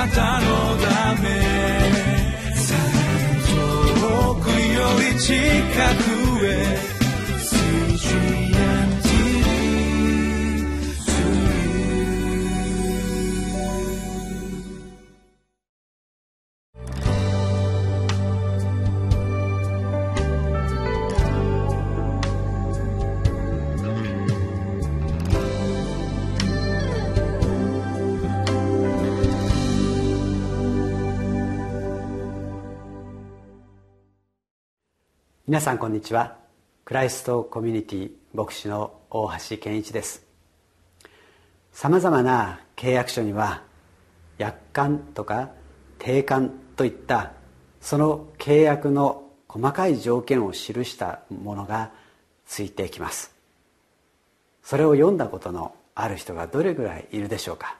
なたのため。遠くより近く。皆さんこんにちは。クライストコミュニティ牧師の大橋健一です。さまざまな契約書には約款とか定款といったその契約の細かい条件を記したものがついてきます。それを読んだことのある人がどれぐらいいるでしょうか。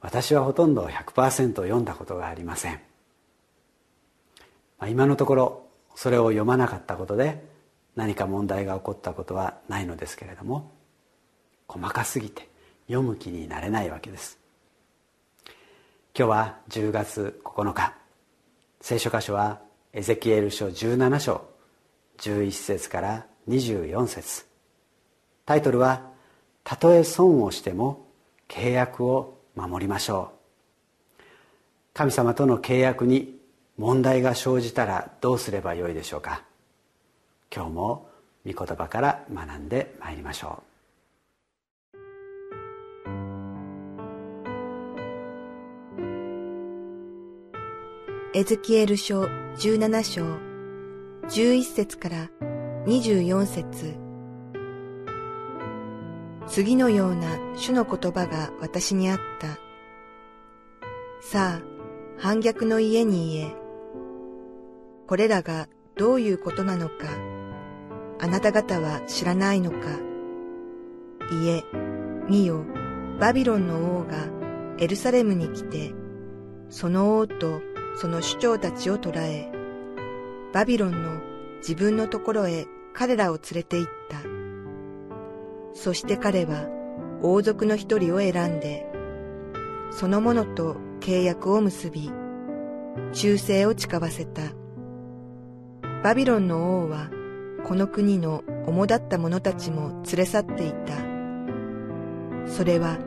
私はほとんど100%読んだことがありません。まあ今のところそれを読まなかったことで何か問題が起こったことはないのですけれども細かすぎて読む気になれないわけです。今日は10月9日。聖書箇所はエゼキエル書17章11節から24節。タイトルは「たとえ損をしても契約を守りましょう」神様との契約に問題が生じたらどうすればよいでしょうか？今日も御言葉から学んでまいりましょうエズキエル書17章11節から24節次のような主の言葉が私にあった。さあ、反逆の家に言え。これらがどういうことなのか、あなた方は知らないのか。いえ、見よ、バビロンの王がエルサレムに来て、その王とその首長たちを捕らえ、バビロンの自分のところへ彼らを連れて行った。そして彼は王族の一人を選んで、その者と契約を結び、忠誠を誓わせた。バビロンの王はこの国の主だった者たちも連れ去っていた。それは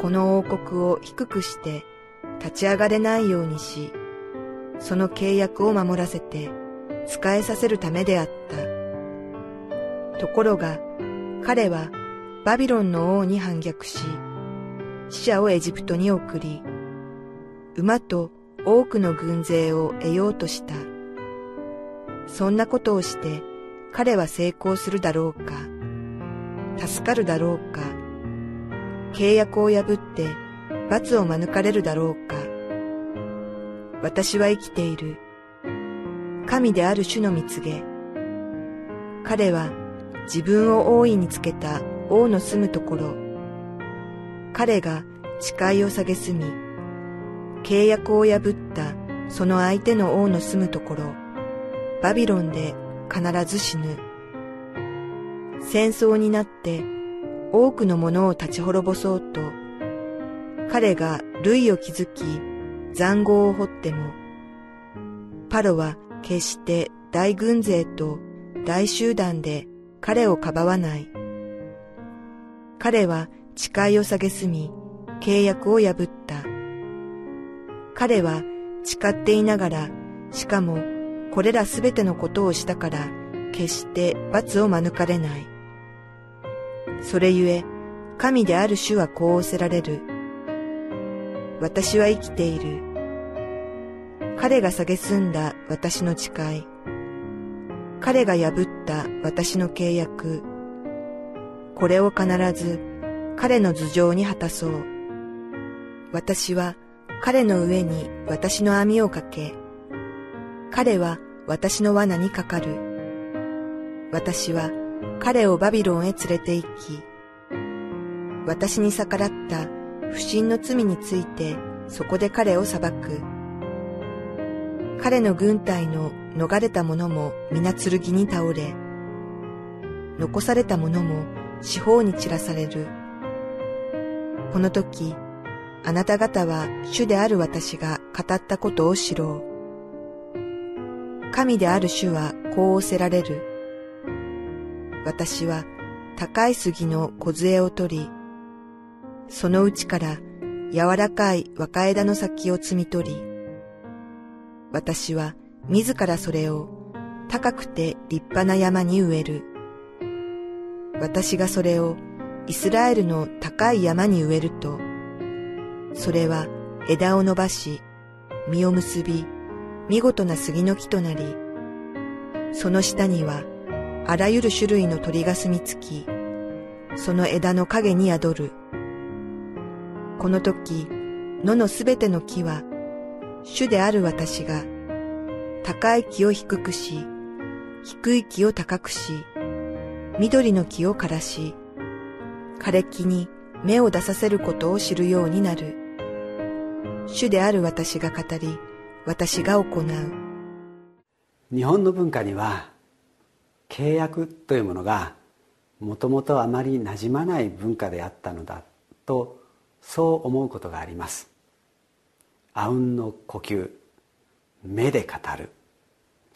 この王国を低くして立ち上がれないようにし、その契約を守らせて使えさせるためであった。ところが彼はバビロンの王に反逆し、死者をエジプトに送り、馬と多くの軍勢を得ようとした。そんなことをして彼は成功するだろうか助かるだろうか契約を破って罰を免れるだろうか私は生きている。神である主の蜜げ。彼は自分を大いにつけた王の住むところ。彼が誓いを下げすみ、契約を破ったその相手の王の住むところ。バビロンで必ず死ぬ。戦争になって多くのものを立ち滅ぼそうと、彼が類を築き残壕を掘っても、パロは決して大軍勢と大集団で彼をかばわない。彼は誓いを蔑み、契約を破った。彼は誓っていながら、しかもこれらすべてのことをしたから、決して罰を免れない。それゆえ、神である主はこう仰せられる。私は生きている。彼が蔑んだ私の誓い。彼が破った私の契約。これを必ず彼の頭上に果たそう。私は彼の上に私の網をかけ、彼は私の罠にかかる。私は彼をバビロンへ連れて行き、私に逆らった不審の罪についてそこで彼を裁く。彼の軍隊の逃れた者も皆剣に倒れ、残された者も四方に散らされる。この時、あなた方は主である私が語ったことを知ろう。神である主はこう仰せられる。私は高い杉の梢を取り、そのうちから柔らかい若枝の先を摘み取り、私は自らそれを高くて立派な山に植える。私がそれをイスラエルの高い山に植えると、それは枝を伸ばし、実を結び、見事な杉の木となり、その下にはあらゆる種類の鳥が住み着き、その枝の影に宿る。この時、野のすべての木は、主である私が、高い木を低くし、低い木を高くし、緑の木を枯らし、枯れ木に芽を出させることを知るようになる。主である私が語り、私が行う。日本の文化には契約というものがもともとあまり馴染まない文化であったのだとそう思うことがありますあうんの呼吸目で語る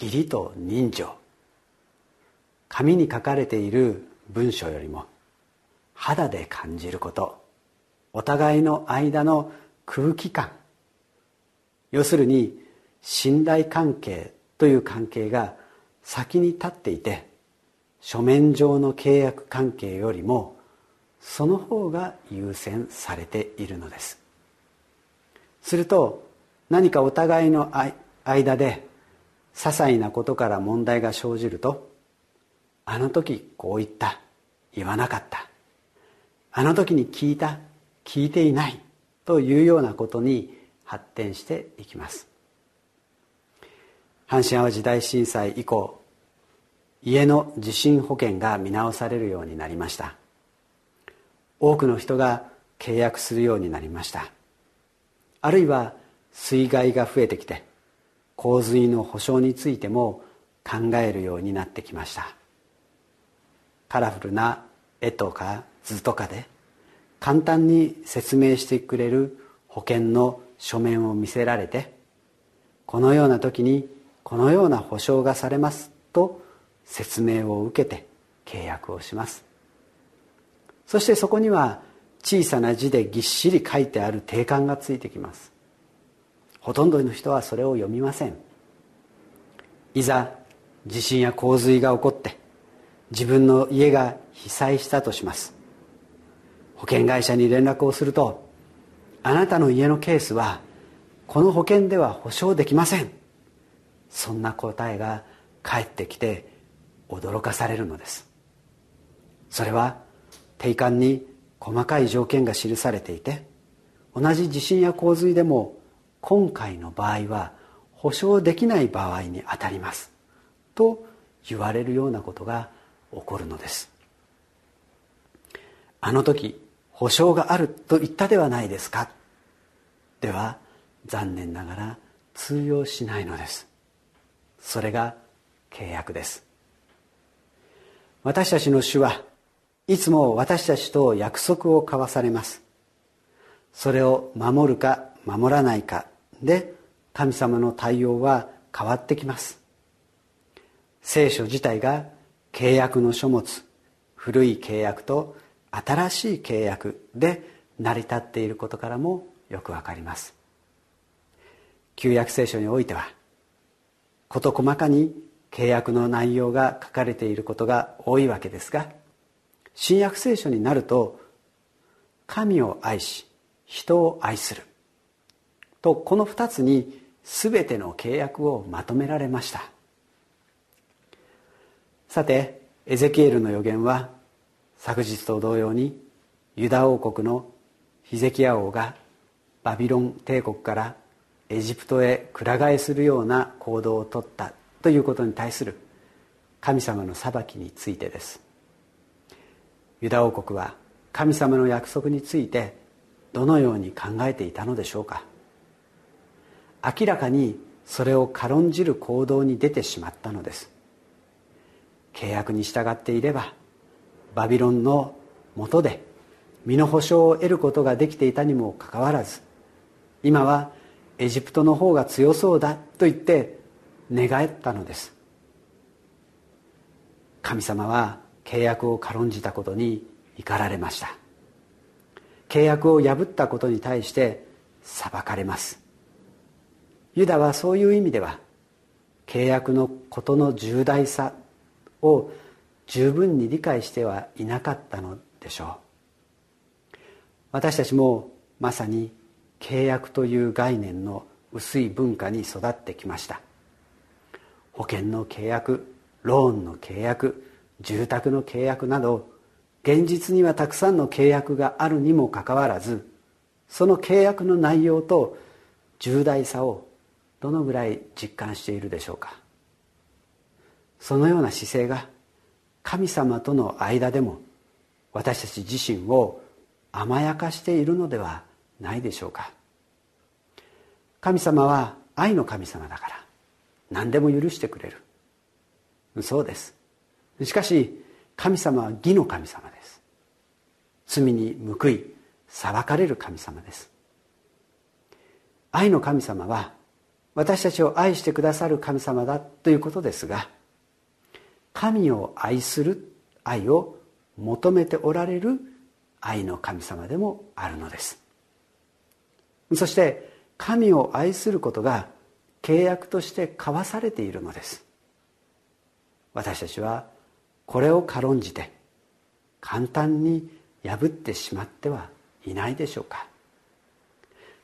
義理と人情紙に書かれている文章よりも肌で感じることお互いの間の空気感要するに信頼関係という関係が先に立っていて書面上の契約関係よりもその方が優先されているのです。すると何かお互いの間で些細なことから問題が生じるとあの時こう言った言わなかった。あの時に聞いた聞いていないというようなことに発展していきます。阪神・淡路大震災以降家の地震保険が見直されるようになりました。多くの人が契約するようになりました。あるいは水害が増えてきて洪水の保証についても考えるようになってきました。カラフルな絵とか図とかで簡単に説明してくれる保険の書面を見せられてこのような時にこのような保証がされますと説明を受けて契約をします。そしてそこには小さな字でぎっしり書いてある定款がついてきます。ほとんどの人はそれを読みません。いざ地震や洪水が起こって自分の家が被災したとします。保険会社に連絡をするとあなたの家のケースはこの保険では保証できません。そんな答えが返ってきて驚かされるのです。それは定款に細かい条件が記されていて同じ地震や洪水でも今回の場合は保証できない場合にあたります。と言われるようなことが起こるのです。あの時保証があると言ったではないですか。では残念ながら通用しないのです。それが契約です。私たちの主はいつも私たちと約束を交わされます。それを守るか守らないかで神様の対応は変わってきます。聖書自体が契約の書物古い契約と新しい契約で成り立っていることからもよくわかります。旧約聖書においては事細かに契約の内容が書かれていることが多いわけですが新約聖書になると神を愛し人を愛するとこの2つに全ての契約をまとめられました。さてエゼキエルの予言は昨日と同様にユダ王国のヒゼキヤ王がバビロン帝国からエジプトへくら替えするような行動をとったということに対する神様の裁きについてです。ユダ王国は神様の約束についてどのように考えていたのでしょうか。明らかにそれを軽んじる行動に出てしまったのです。契約に従っていればバビロンのもとで身の保証を得ることができていたにもかかわらず今はエジプトの方が強そうだと言って寝返ったのです。神様は契約を軽んじたことに怒られました。契約を破ったことに対して裁かれます。ユダはそういう意味では契約のことの重大さを十分に理解してはいなかったのでしょう。私たちもまさに契約という概念の薄い文化に育ってきました。保険の契約ローンの契約住宅の契約など現実にはたくさんの契約があるにもかかわらずその契約の内容と重大さをどのぐらい実感しているでしょうか。そのような姿勢が神様との間でも私たち自身を甘やかしているのではないでしょうか。神様は愛の神様だから何でも許してくれる。そうです。しかし神様は義の神様です。罪に報い裁かれる神様です。愛の神様は私たちを愛してくださる神様だということですが神を愛する愛を求めておられる愛の神様でもあるのです。そして神を愛することが契約として交わされているのです。私たちはこれを軽んじて簡単に破ってしまってはいないでしょうか。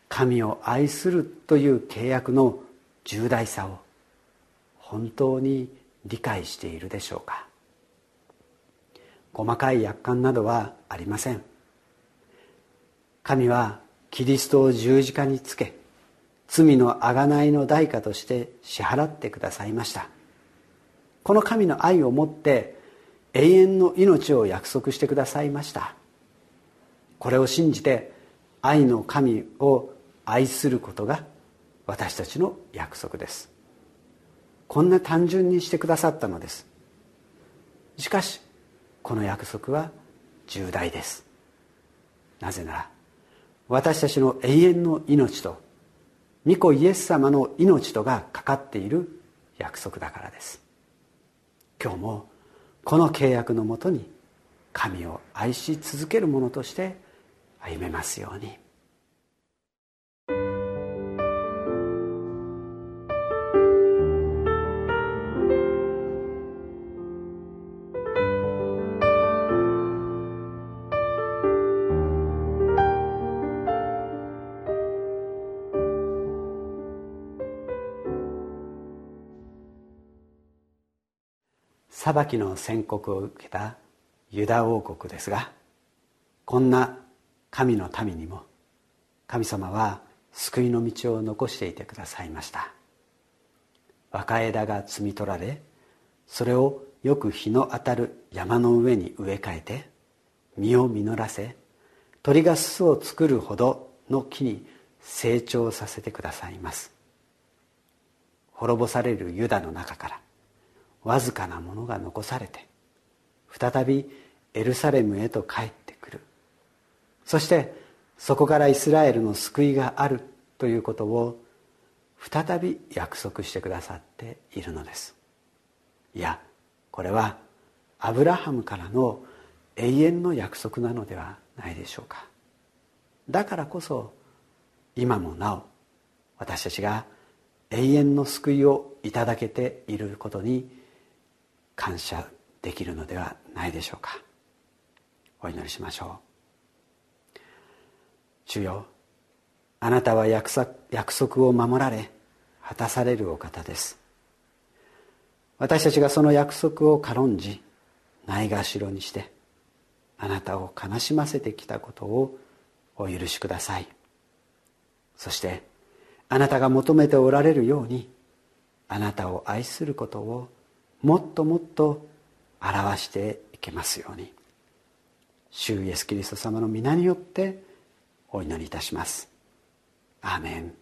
神を愛するという契約の重大さを本当に理解しているでしょうか？細かい約款などはありません。神はキリストを十字架につけ罪の贖いの代価として支払ってくださいました。この神の愛をもって永遠の命を約束してくださいました。これを信じて愛の神を愛することが私たちの約束です。こんな単純にしてくださったのです。しかしこの約束は重大です。なぜなら私たちの永遠の命と御子イエス様の命とがかかっている約束だからです。今日もこの契約のもとに神を愛し続ける者として歩めますように。裁きの宣告を受けたユダ王国ですがこんな神の民にも神様は救いの道を残していてくださいました。若枝が摘み取られそれをよく日の当たる山の上に植え替えて実を実らせ鳥が巣を作るほどの木に成長させてくださいます。滅ぼされるユダの中からわずかなものが残されて再びエルサレムへと帰ってくる。そしてそこからイスラエルの救いがあるということを再び約束してくださっているのです。いやこれはアブラハムからの永遠の約束なのではないでしょうか。だからこそ今もなお私たちが永遠の救いをいただけていることに感謝できるのではないでしょうか。お祈りしましょう。主よあなたは約束を守られ果たされるお方です。私たちがその約束を軽んじないがしろにしてあなたを悲しませてきたことをお許しください。そしてあなたが求めておられるようにあなたを愛することをもっともっと表していけますように。主イエスキリスト様の皆によってお祈りいたします。アーメン。